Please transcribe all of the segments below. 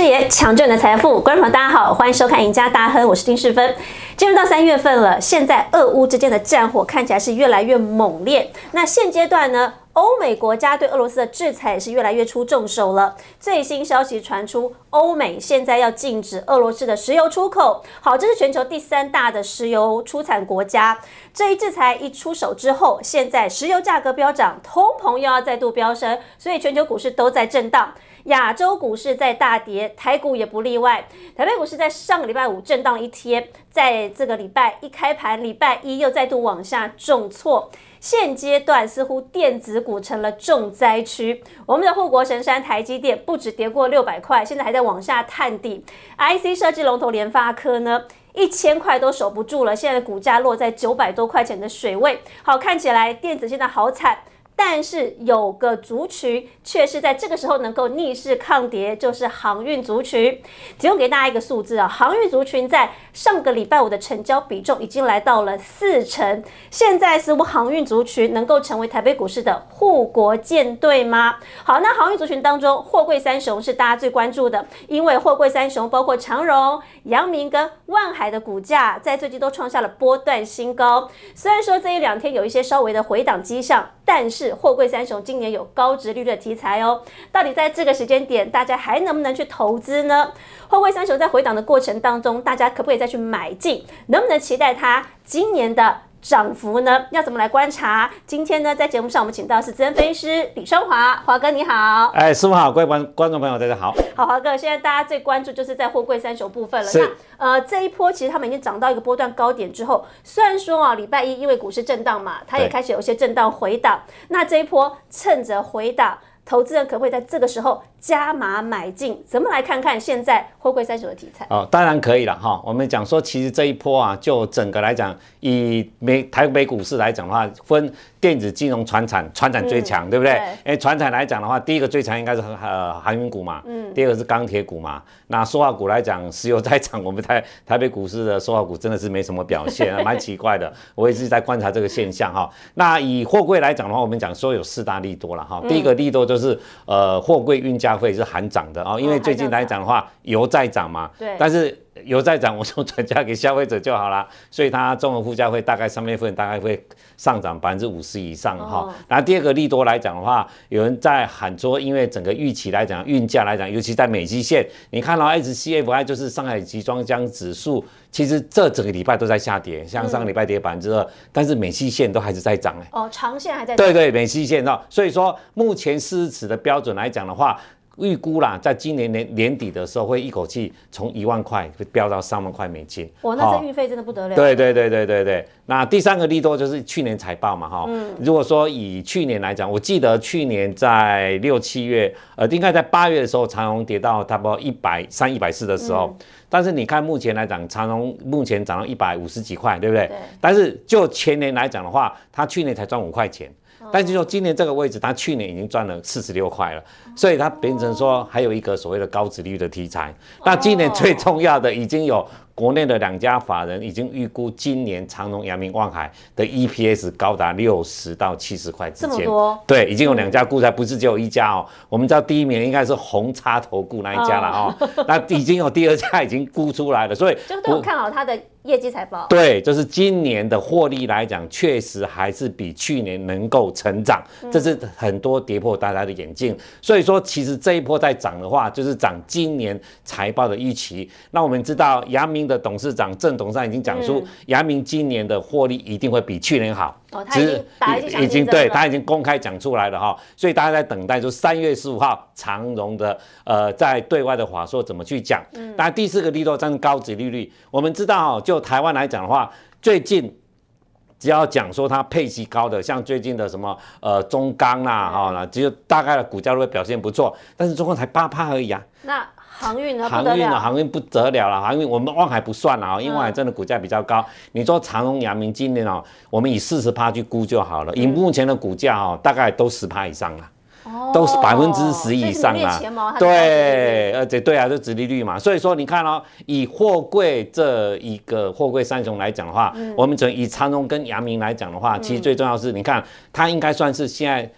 视野，抢救你的财富。观众朋友，大家好，欢迎收看《赢家大亨》，我是丁世芬。进入到三月份了，现在俄乌之间的战火看起来是越来越猛烈。那现阶段呢，欧美国家对俄罗斯的制裁也是越来越出重手了。最新消息传出，欧美现在要禁止俄罗斯的石油出口。好，这是全球第三大的石油出产国家。这一制裁一出手之后，现在石油价格飙涨，通膨又要再度飙升，所以全球股市都在震荡。亚洲股市在大跌，台股也不例外。台北股市在上个礼拜五震荡了一天，在这个礼拜一开盘，礼拜一又再度往下重挫。现阶段似乎电子股成了重灾区。我们的护国神山台积电不止跌过六百块，现在还在往下探底。IC 设计龙头联发科呢，一千块都守不住了，现在的股价落在九百多块钱的水位。好，看起来电子现在好惨。但是有个族群却是在这个时候能够逆势抗跌，就是航运族群。提供给大家一个数字啊，航运族群在上个礼拜五的成交比重已经来到了四成。现在似乎航运族群能够成为台北股市的护国舰队吗？好，那航运族群当中，货柜三雄是大家最关注的，因为货柜三雄包括长荣、阳明跟万海的股价在最近都创下了波段新高。虽然说这一两天有一些稍微的回档迹象，但是货柜三雄今年有高值率的题材哦，到底在这个时间点，大家还能不能去投资呢？货柜三雄在回档的过程当中，大家可不可以再去买进？能不能期待它今年的？涨幅呢？要怎么来观察？今天呢，在节目上我们请到是资深分析师李双华，华哥你好。哎，师傅好，各位观观众朋友大家好。好，华哥，现在大家最关注就是在货柜三雄部分了。那呃，这一波其实他们已经涨到一个波段高点之后，虽然说啊，礼拜一因为股市震荡嘛，它也开始有些震荡回档。那这一波趁着回档。投资人可不可以在这个时候加码买进？怎么来看看现在货柜三雄的题材？哦，当然可以了哈。我们讲说，其实这一波啊，就整个来讲，以美台北股市来讲的话，分电子、金融、船产，船产最强，对不对？哎，船产来讲的话，第一个最强应该是呃航运股嘛，嗯，第二个是钢铁股嘛。那塑化股来讲，石油在涨，我们台 台北股市的塑化股真的是没什么表现，蛮奇怪的。我一直在观察这个现象哈。那以货柜来讲的话，我们讲说有四大利多了哈。第一个利多就是。是呃，货柜运价费是含涨的啊，因为最近来讲的话，油在涨嘛，对，但是油在涨，我就转嫁给消费者就好了，所以它综合附加费大概三月份大概会上涨百分之五十以上哈。然后第二个利多来讲的话，有人在喊说，因为整个预期来讲，运价来讲，尤其在美基线，你看到 SCFI 就是上海集装箱指数。其实这整个礼拜都在下跌，像上个礼拜跌百分之二，但是美西线都还是在涨哎。哦，长线还在。对对，美西线哦，所以说目前四十尺的标准来讲的话。预估啦，在今年年年底的时候，会一口气从一万块飙到三万块美金。哇，那这运费真的不得了。对对对对对对。那第三个利多就是去年财报嘛，哈。嗯。如果说以去年来讲，我记得去年在六七月，呃，应该在八月的时候，长荣跌到差不多一百三、一百四的时候。但是你看目前来讲，长荣目前涨到一百五十几块，对不对？对。但是就前年来讲的话，它去年才赚五块钱。但是说今年这个位置，它去年已经赚了四十六块了，所以它变成说还有一个所谓的高值率的题材。那今年最重要的已经有。国内的两家法人已经预估今年长隆、阳明、望海的 EPS 高达六十到七十块之间。这么多？对，已经有两家估在，不是只有一家哦。我们知道第一名应该是红叉投顾那一家了哦。那已经有第二家已经估出来了，所以 就都看好它的业绩财报。对，就是今年的获利来讲，确实还是比去年能够成长，这是很多跌破大家的眼镜。所以说，其实这一波在涨的话，就是涨今年财报的预期。那我们知道阳明。的董事长郑董事长已经讲出，阳明今年的获利一定会比去年好。哦，他已经已经对他已经公开讲出来了哈，所以大家在等待，就三月十五号长荣的呃在对外的话说怎么去讲。嗯，那第四个利多占高值利率，我们知道就台湾来讲的话，最近只要讲说它配息高的，像最近的什么呃中钢啦哈，那只有大概的股价都会表现不错，但是中钢才八趴而已啊。那航运呢？航运呢？航运不得了了。航运我们望海不算了啊，因为望海真的股价比较高。你说长荣、阳明今年哦，我们以四十趴去估就好了。以目前的股价哦，大概都十趴以上了，都是百分之十以上啊。对，而且对啊，就殖利率嘛。所以说你看哦，以货柜这一个货柜三雄来讲的话，我们从以长荣跟阳明来讲的话，其实最重要是你看它应该算是现在。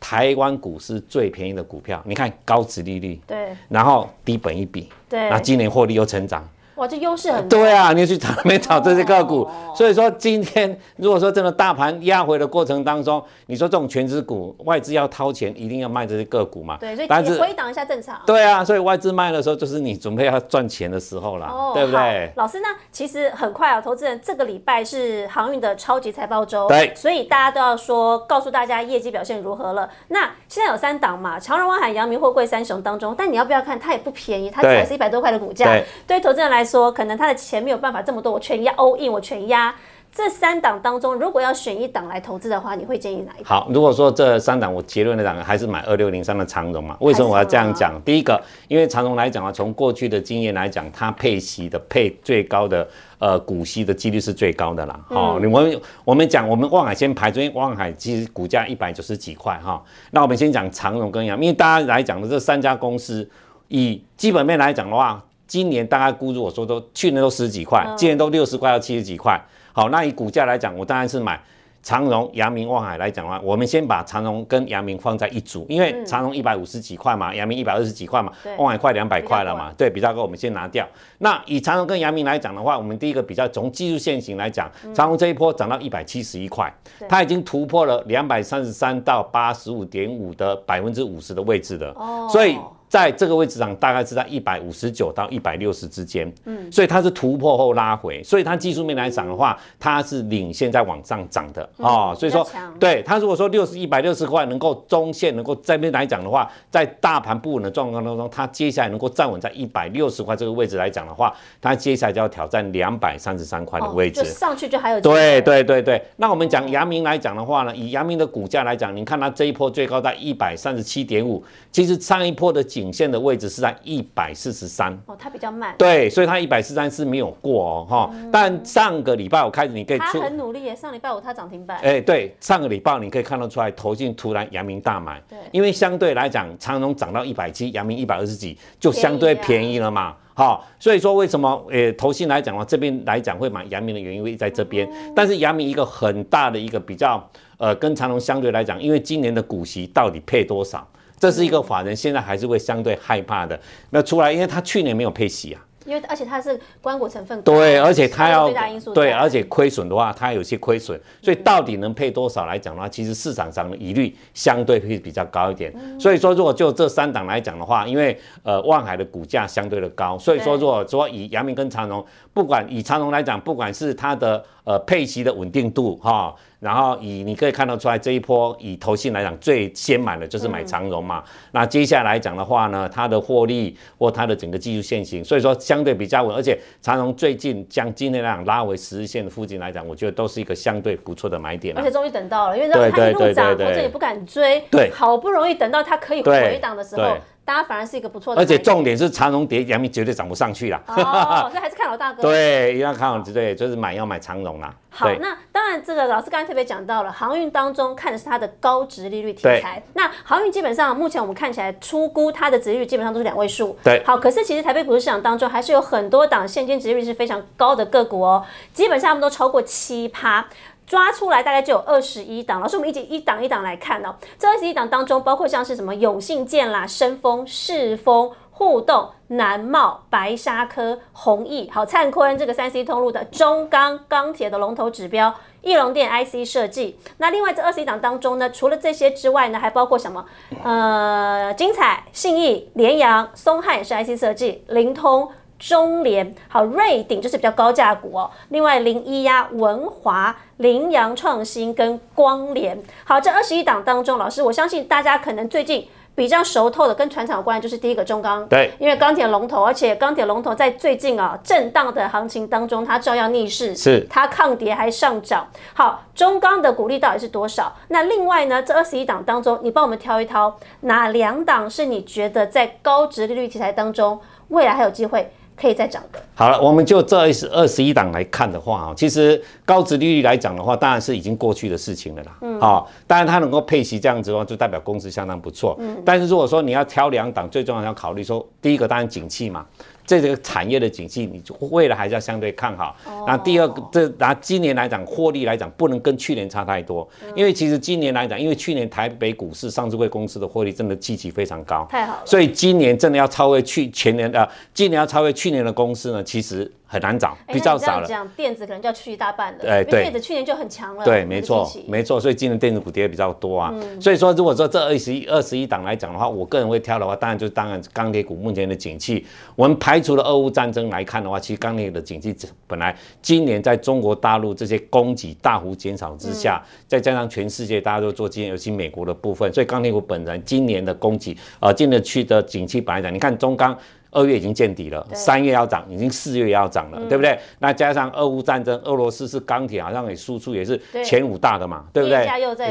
台湾股市最便宜的股票。你看高值利率，对然后低本一比，对那今年获利又成长。哇，这优势很多。对啊，你去找没找这些个股哦？所以说今天如果说真的大盘压回的过程当中，你说这种全值股外资要掏钱，一定要卖这些个股嘛？对，所以你回档一下正常。对啊，所以外资卖的时候，就是你准备要赚钱的时候啦，对不对？老师，那其实很快啊，投资人这个礼拜是航运的超级财报周，对所以大家都要说告诉大家业绩表现如何了。那现在有三档嘛，长荣、万海、阳明、货柜三雄当中，但你要不要看它也不便宜，它对才是一百多块的股价对，对投资人来说，可能他的钱没有办法这么多，我全压 all in，我全压。这三档当中，如果要选一档来投资的话，你会建议哪一档？好，如果说这三档我结论来讲，还是买二六零三的长荣嘛？为什么我要这样讲？第一个，因为长荣来讲啊，从过去的经验来讲，它配息的配最高的呃股息的几率是最高的啦。哦，你们我们讲我们望海先排，昨天望海其实股价一百九十几块哈。那我们先讲长荣跟阳，因为大家来讲的这三家公司，以基本面来讲的话，今年大概估如我说都去年都十几块，今年都六十块到七十几块。好，那以股价来讲，我当然是买长荣、阳明、望海来讲的话，我们先把长荣跟阳明放在一组，因为长荣一百五十几块嘛，阳明一百二十几块嘛对，望海快两百块了嘛，对，比较高，我们先拿掉。那以长荣跟阳明来讲的话，我们第一个比较从技术线型来讲，长荣这一波涨到一百七十一块，它已经突破了两百三十三到八十五点五的百分之五十的位置了，哦。所以。在这个位置上，大概是在一百五十九到一百六十之间，嗯，所以它是突破后拉回，所以它技术面来讲的话，它是领先在往上涨的。哦，所以说对它如果说六十一百六十块能够中线能够这边来讲的话，在大盘不稳的状况当中，它接下来能够站稳在一百六十块这个位置来讲的话，它接下来就要挑战两百三十三块的位置。上去就还有对对对对，那我们讲阳明来讲的话呢，以阳明的股价来讲，你看它这一波最高在一百三十七点五，其实上一波的颈线的位置是在一百四十三。哦，它比较慢，对，所以它一百四十三是没有过哦，哈、但上个礼拜我开始你可以它出，很努力耶，上礼拜五它涨停板，哎、对，上个礼拜你可以看得出来，投信突然阳明大买，对。因为相对来讲，长荣涨到一百七，阳明一百二十几，就相对便宜了嘛。好、所以说为什么呃投信来讲的话，这边来讲会买阳明的原因会在这边，但是阳明一个很大的一个比较呃跟长隆相对来讲，因为今年的股息到底配多少，这是一个法人现在还是会相对害怕的。那出来，因为他去年没有配息啊。因为而且它是关股成分高，对，而且它要最大因素对，而且亏损的话，它有些亏损，所以到底能配多少来讲的话，其实市场上的疑虑相对会比较高一点。嗯所以说，如果就这三档来讲的话，因为呃万海的股价相对的高，所以说如果说以阳明跟长荣，不管以长荣来讲，不管是它的呃配息的稳定度哈。然后以你可以看得出来，这一波以投信来讲，最先买的就是买长荣嘛。那接下来讲的话呢，它的获利或它的整个技术线型，所以说相对比较稳，而且长荣最近将今天来讲拉回十日线的附近来讲，我觉得都是一个相对不错的买点啊而且。终于等到了，因为让对它一路涨，对对对对投资也不敢追，对好不容易等到它可以回档的时候对，大家反而是一个不错的而，且重点是长荣跌，阳明绝对涨不上去了。哦，所以还是看老大哥。对，一定要看好，对，就是买要买长荣啦。好，那当然，这个老师刚才特别讲到了，航运当中看的是它的高值利率题材。那航运基本上目前我们看起来出估它的值利率基本上都是两位数。对好，可是其实台北股市市场当中还是有很多档现金值利率是非常高的个股哦，基本上他们都超过七趴。抓出来大概就有二十一档，老师，我们一起一档一档来看哦。这二十一档当中，包括像是什么永信建啦、深丰、世丰、互动、南茂、白沙科、弘毅，好灿坤这个三 C 通路的中钢钢铁的龙头指标，翼龙电 IC 设计。那另外这二十一档当中呢，除了这些之外呢，还包括什么？呃，精彩、信义、联阳、松汉也是 IC 设计，灵通。中联好，瑞鼎就是比较高价股哦。另外零一呀、文华、羚羊创新跟光联，好，这二十一档当中，老师我相信大家可能最近比较熟透的跟船厂有关的就是第一个中钢，对，因为钢铁龙头，而且钢铁龙头在最近啊震荡的行情当中，它照样逆势，是它抗跌还上涨。好，中钢的股利到底是多少？那另外呢，这二十一档当中，你帮我们挑一挑，哪两档是你觉得在高值利率题材当中未来还有机会可以再涨的？好了，我们就这二十一档来看的话啊，其实高值利率来讲的话，当然是已经过去的事情了啦。嗯，好、当然它能够配息这样子的话，就代表公司相当不错。嗯，但是如果说你要挑两档，最重要要考虑说，第一个当然景气嘛，这个产业的景气，你未来还是要相对看好。那第二个，这拿今年来讲，获利来讲不能跟去年差太多，因为其实今年来讲，因为去年台北股市上市会公司的获利真的积极非常高，太好了。所以今年真的要超越去前年的，今年要超越去年的公司呢，其实。很难找，比较少了。讲电子可能就要去一大半了。哎，对，电子去年就很强了。对，没错，没错。所以今年电子股跌比较多啊。所以说，如果说这二十一、二十一档来讲的话，我个人会挑的话，当然就是当然钢铁股目前的景气，我们排除了俄乌战争来看的话，其实钢铁的景气本来今年在中国大陆这些供给大幅减少之下，再加上全世界大家都做基建，尤其美国的部分，所以钢铁股本人今年的供给，呃，今年去的景气本来讲，你看中钢。二月已经见底了，三月要涨，已经四月要涨了，对不对？那加上俄乌战争，俄罗斯是钢铁好像也输出也是前五大的嘛，对不对？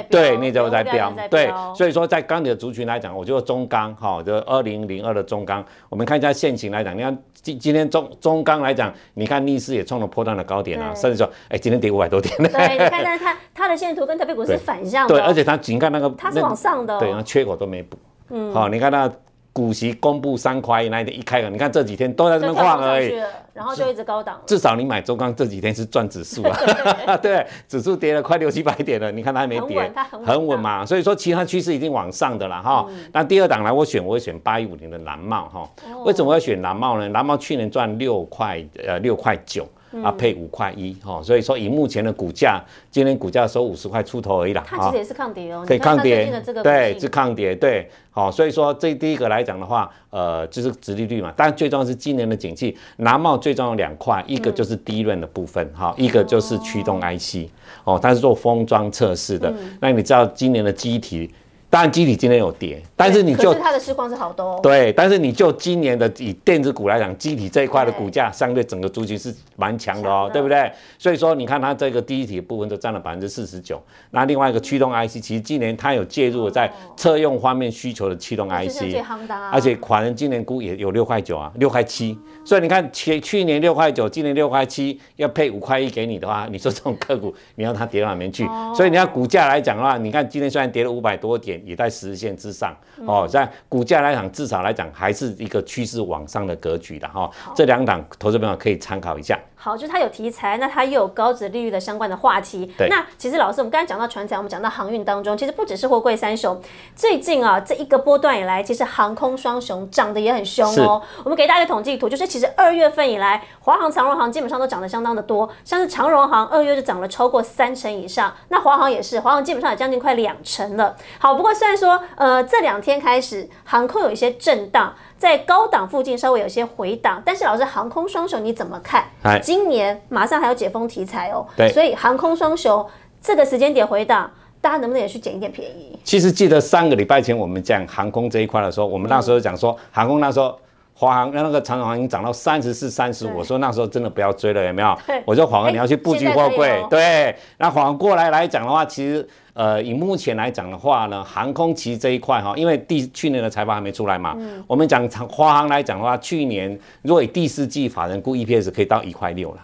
对，那又在飙，对，所以说在钢铁族群来讲，我觉得中钢哈，就二零零二的中钢，我们看一下现情来讲，你看今今天中中钢来讲，你看逆势也创了破断的高点啊，甚至说，哎，今天跌五百多点。对，你看，它它的线图跟特别股是反向的，对，而且它仅看那个，它是往上的，对，那缺口都没补，嗯，好，你看那。股息公布三块那一天一开了，你看这几天都在这边晃而已，然后就一直高档。至少你买周刚这几天是赚指数啊，对，指数跌了快六七百点了，你看它还没跌，很稳嘛。所以说其他趋势已经往上的了哈。那第二档来我选，我会选八一五零的蓝帽哈。为什么要选蓝帽呢？蓝帽去年赚六块呃六块九。啊，配五块一哈，所以说以目前的股价，今天股价收五十块出头而已啦。它其实也是抗跌哦，可以抗跌，对，是抗跌，对，好，所以说这第一个来讲的话，呃，就是殖利率嘛，但最重要是今年的景气，南茂最重要两块，一个就是低润的部分哈，一个就是驱动 IC，哦，它是做封装测试的，那你知道今年的机体。当然，基体今天有跌，但是你就它的市况是好多。对，但是你就今年的以电子股来讲，基体这一块的股价相对整个族群是蛮强的哦，对不对？所以说你看它这个第一体部分就占了百分之四十九。那另外一个驱动 IC，其实今年它有介入在车用方面需求的驱动 IC，而且华人今年估也有六块九啊，六块七。所以你看去去年六块九，今年六块七，要配五块一给你的话，你说这种个股，你要它跌到哪边去？所以你要股价来讲的话，你看今天虽然跌了五百多点。也在十日线之上哦，在股价来讲，至少来讲还是一个趋势往上的格局的哈。这两档投资朋友可以参考一下。好，就是它有题材，那它又有高值利率的相关的话题。对。那其实老师，我们刚才讲到船产，我们讲到航运当中，其实不只是货柜三雄，最近啊这一个波段以来，其实航空双雄涨得也很凶哦。我们给大家一个统计图，就是其实二月份以来，华航、长荣航基本上都涨得相当的多，像是长荣航二月就涨了超过三成以上，那华航也是，华航基本上也将近快两成了。好，不过虽然说呃这两天开始航空有一些震荡。在高档附近稍微有些回档，但是老师航空双雄你怎么看？今年马上还有解封题材哦，对，所以航空双雄这个时间点回档，大家能不能也去捡一点便宜？其实记得上个礼拜前我们讲航空这一块的时候，我们那时候讲说航空那时候华航那个长荣航已经涨到三十四、三十五，我说那时候真的不要追了，有没有？我说华航你要去布局货柜，对，那华航过来来讲的话，其实。呃，以目前来讲的话呢，航空其实这一块哈，因为第去年的财报还没出来嘛，我们讲长华航来讲的话，去年如果以第四季法人估 EPS 可以到一块六了。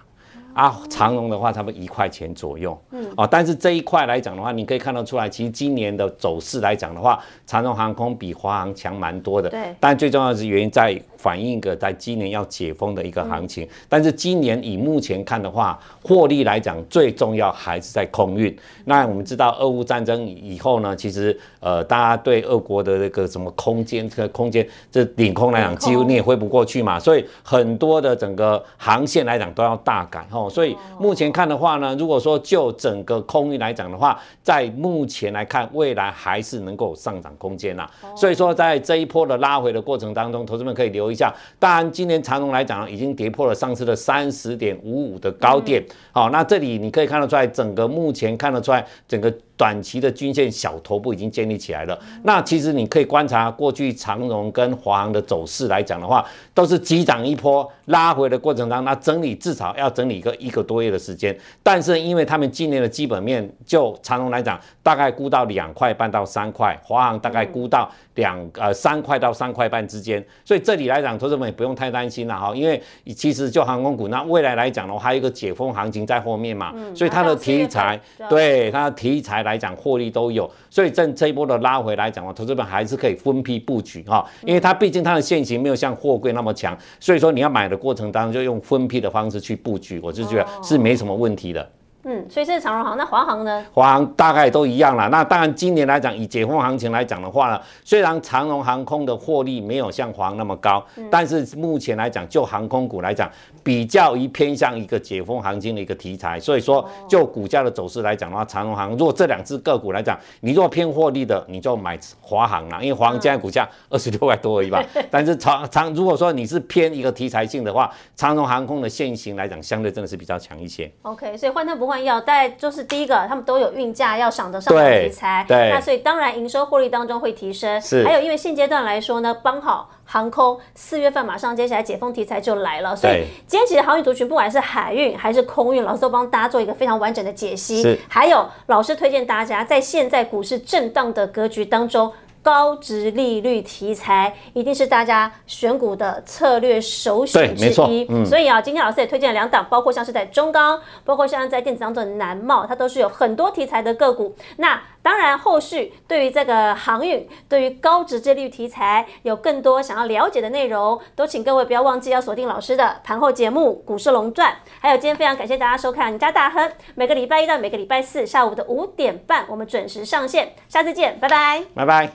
啊，长荣的话，差不多一块钱左右。嗯，哦，但是这一块来讲的话，你可以看得出来，其实今年的走势来讲的话，长荣航空比华航强蛮多的。对。但最重要的是原因在反映一个在今年要解封的一个行情。但是今年以目前看的话，获利来讲最重要还是在空运。那我们知道，俄乌战争以后呢，其实呃，大家对俄国的那个什么空间，这个空间这领空来讲，几乎你也挥不过去嘛。所以很多的整个航线来讲都要大改哦。所以目前看的话呢，如果说就整个空运来讲的话，在目前来看，未来还是能够上涨空间呐。所以说，在这一波的拉回的过程当中，投资们可以留一下。当然，今年长隆来讲，已经跌破了上次的三十点五五的高点。好，那这里你可以看得出来，整个目前看得出来，整个。短期的均线小头部已经建立起来了。那其实你可以观察过去长荣跟华航的走势来讲的话，都是急涨一波拉回的过程当中，那整理至少要整理一个一个多月的时间。但是因为他们今年的基本面，就长荣来讲，大概估到两块半到三块，华航大概估到两呃三块到三块半之间。所以这里来讲，投资们也不用太担心了哈，因为其实就航空股，那未来来讲的话，还有一个解封行情在后面嘛，所以它的题材对它的题材。来讲获利都有，所以这这一波的拉回来讲投资本还是可以分批布局哈，因为它毕竟它的现形没有像货柜那么强，所以说你要买的过程当中就用分批的方式去布局，我就觉得是没什么问题的。嗯，所以这是长荣航，那华航呢？华航大概都一样啦。那当然，今年来讲，以解封行情来讲的话呢，虽然长荣航空的获利没有像华航那么高，但是目前来讲，就航空股来讲，比较于偏向一个解封行情的一个题材。所以说，就股价的走势来讲的话，长荣航如果这两只个股来讲，你如果偏获利的，你就买华航啦，因为华航现在股价二十六块多而已吧。但是长长如果说你是偏一个题材性的话，长荣航空的现行来讲，相对真的是比较强一些。OK，所以换汤不换药，大概就是第一个，他们都有运价要赏得上的题材，对，那所以当然营收获利当中会提升。是，还有因为现阶段来说呢，刚好航空四月份马上接下来解封题材就来了，所以今天其实航运族群不管是海运还是空运，老师都帮大家做一个非常完整的解析。是，还有老师推荐大家在现在股市震荡的格局当中。高值利率题材一定是大家选股的策略首选之一，嗯，所以啊，今天老师也推荐了两档，包括像是在中钢，包括像在电子当中的南茂，它都是有很多题材的个股。那当然，后续对于这个航运，对于高值利率题材有更多想要了解的内容，都请各位不要忘记要锁定老师的盘后节目《股市龙传》，还有今天非常感谢大家收看《赢家大亨》，每个礼拜一到每个礼拜四下午的五点半，我们准时上线，下次见，拜拜，拜拜。